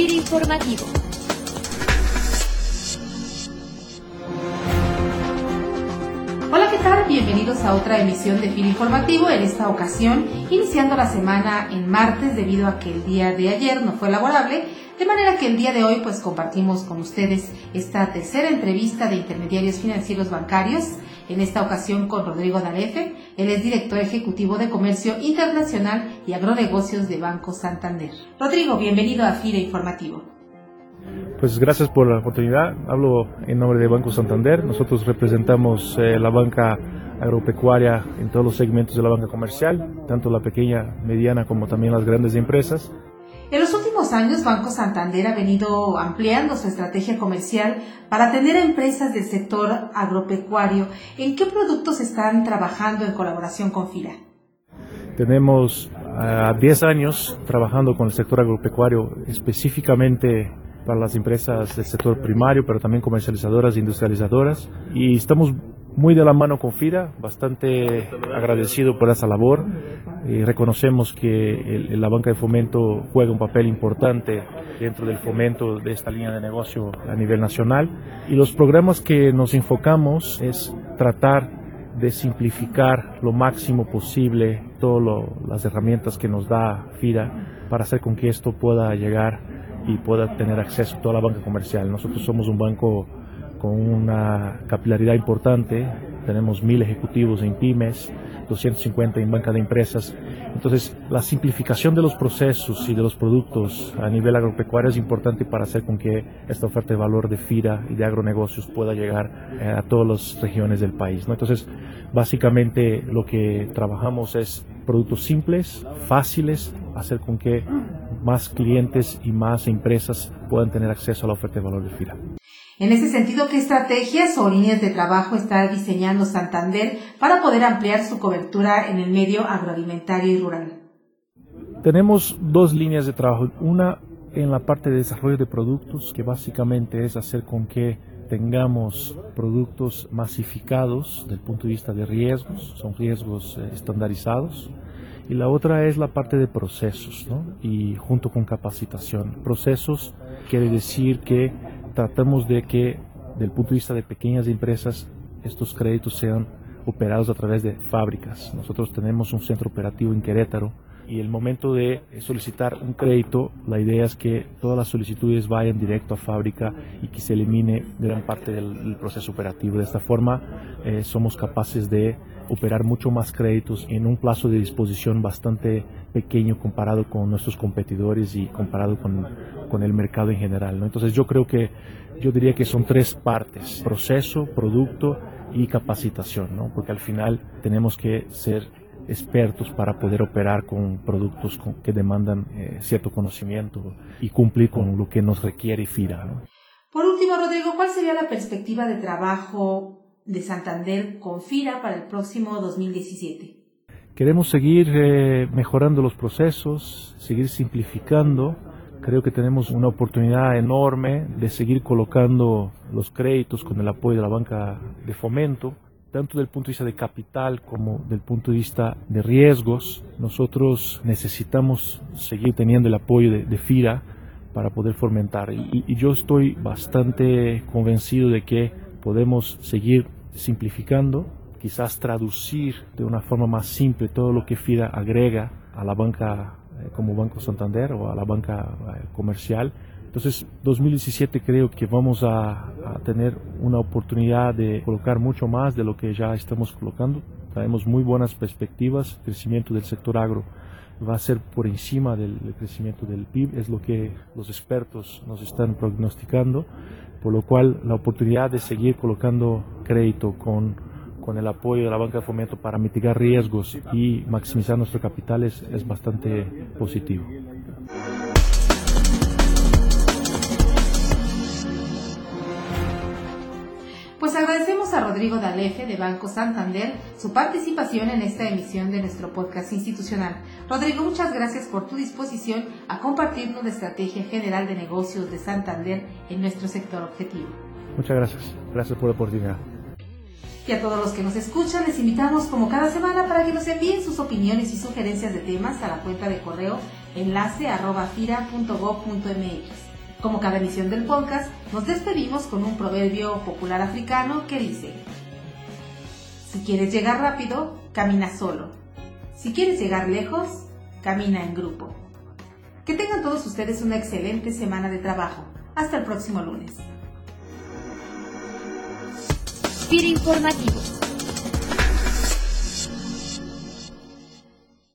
FIRA Informativo. Hola, ¿qué tal? Bienvenidos a otra emisión de FIRA Informativo. En esta ocasión, iniciando la semana en martes debido a que el día de ayer no fue laborable, de manera que el día de hoy pues compartimos con ustedes esta tercera entrevista de intermediarios financieros bancarios en esta ocasión con Rodrigo Darefe. Él es director ejecutivo de Comercio Internacional y Agronegocios de Banco Santander. Rodrigo, bienvenido a FIRA Informativo. Pues gracias por la oportunidad. Hablo en nombre de Banco Santander. Nosotros representamos eh, la banca agropecuaria en todos los segmentos de la banca comercial, tanto la pequeña, mediana como también las grandes empresas. En los últimos años, Banco Santander ha venido ampliando su estrategia comercial para atender a empresas del sector agropecuario. ¿En qué productos están trabajando en colaboración con FIRA? Tenemos uh, 10 años trabajando con el sector agropecuario, específicamente para las empresas del sector primario, pero también comercializadoras e industrializadoras. Y estamos muy de la mano con FIRA, bastante agradecido por esa labor. y reconocemos que el, la banca de fomento juega un papel importante dentro del fomento de esta línea de negocio a nivel nacional y los programas que nos enfocamos es tratar de simplificar lo máximo posible todas las herramientas que nos da FIRA para hacer con que esto pueda llegar y pueda tener acceso a toda la banca comercial. Nosotros somos un banco con una capilaridad importante, tenemos mil ejecutivos en pymes, 250 en banca de empresas. Entonces, la simplificación de los procesos y de los productos a nivel agropecuario es importante para hacer con que esta oferta de valor de FIRA y de agronegocios pueda llegar eh, a todas las regiones del país. ¿no? Entonces, básicamente lo que trabajamos es productos simples, fáciles, hacer con que más clientes y más empresas puedan tener acceso a la oferta de valor de FIRA. En ese sentido, ¿qué estrategias o líneas de trabajo está diseñando Santander para poder ampliar su cobertura en el medio agroalimentario y rural? Tenemos dos líneas de trabajo. Una en la parte de desarrollo de productos, que básicamente es hacer con que tengamos productos masificados del punto de vista de riesgos, son riesgos eh, estandarizados. Y la otra es la parte de procesos, ¿no? y junto con capacitación. Procesos quiere decir que tratamos de que, del punto de vista de pequeñas empresas, estos créditos sean operados a través de fábricas. Nosotros tenemos un centro operativo en Querétaro y el momento de solicitar un crédito, la idea es que todas las solicitudes vayan directo a fábrica y que se elimine gran parte del, proceso operativo. De esta forma, eh, somos capaces de operar mucho más créditos en un plazo de disposición bastante pequeño comparado con nuestros competidores y comparado con, con el mercado en general. Entonces yo creo que yo diría que son tres partes, proceso, producto y capacitación, ¿no? porque al final tenemos que ser expertos para poder operar con productos con, que demandan eh, cierto conocimiento y cumplir con lo que nos requiere FIRA. ¿no? Por último, Rodrigo, ¿cuál sería la perspectiva de trabajo de Santander con FIRA para el próximo 2017? Queremos seguir eh, mejorando los procesos, seguir simplificando. Creo que tenemos una oportunidad enorme de seguir colocando los créditos con el apoyo de la banca de fomento, tanto del punto de vista de capital como del punto de vista de riesgos. Nosotros necesitamos seguir teniendo el apoyo de, de FIRA para poder fomentar. Y, yo estoy bastante convencido de que podemos seguir simplificando, quizás traducir de una forma más simple todo lo que FIRA agrega a la banca eh, como Banco Santander o a la banca eh, comercial. Entonces, 2017 creo que vamos a, tener una oportunidad de colocar mucho más de lo que ya estamos colocando. Traemos muy buenas perspectivas. El crecimiento del sector agro va a ser por encima del, crecimiento del PIB, es lo que los expertos nos están prognosticando por lo cual la oportunidad de seguir colocando crédito con, con el apoyo de la banca de fomento para mitigar riesgos y maximizar nuestro capital es, es bastante positivo. Pues agradecemos a Rodrigo Dalefe de Banco Santander su participación en esta emisión de nuestro podcast institucional. Rodrigo, muchas gracias por tu disposición a compartirnos la estrategia general de negocios de Santander en nuestro sector objetivo. Muchas gracias. Gracias por la oportunidad. Y a todos los que nos escuchan, les invitamos como cada semana para que nos envíen sus opiniones y sugerencias de temas a la cuenta de correo enlace. Como cada emisión del podcast, nos despedimos con un proverbio popular africano que dice, si quieres llegar rápido, camina solo. Si quieres llegar lejos, camina en grupo. Que tengan todos ustedes una excelente semana de trabajo. Hasta el próximo lunes. informativo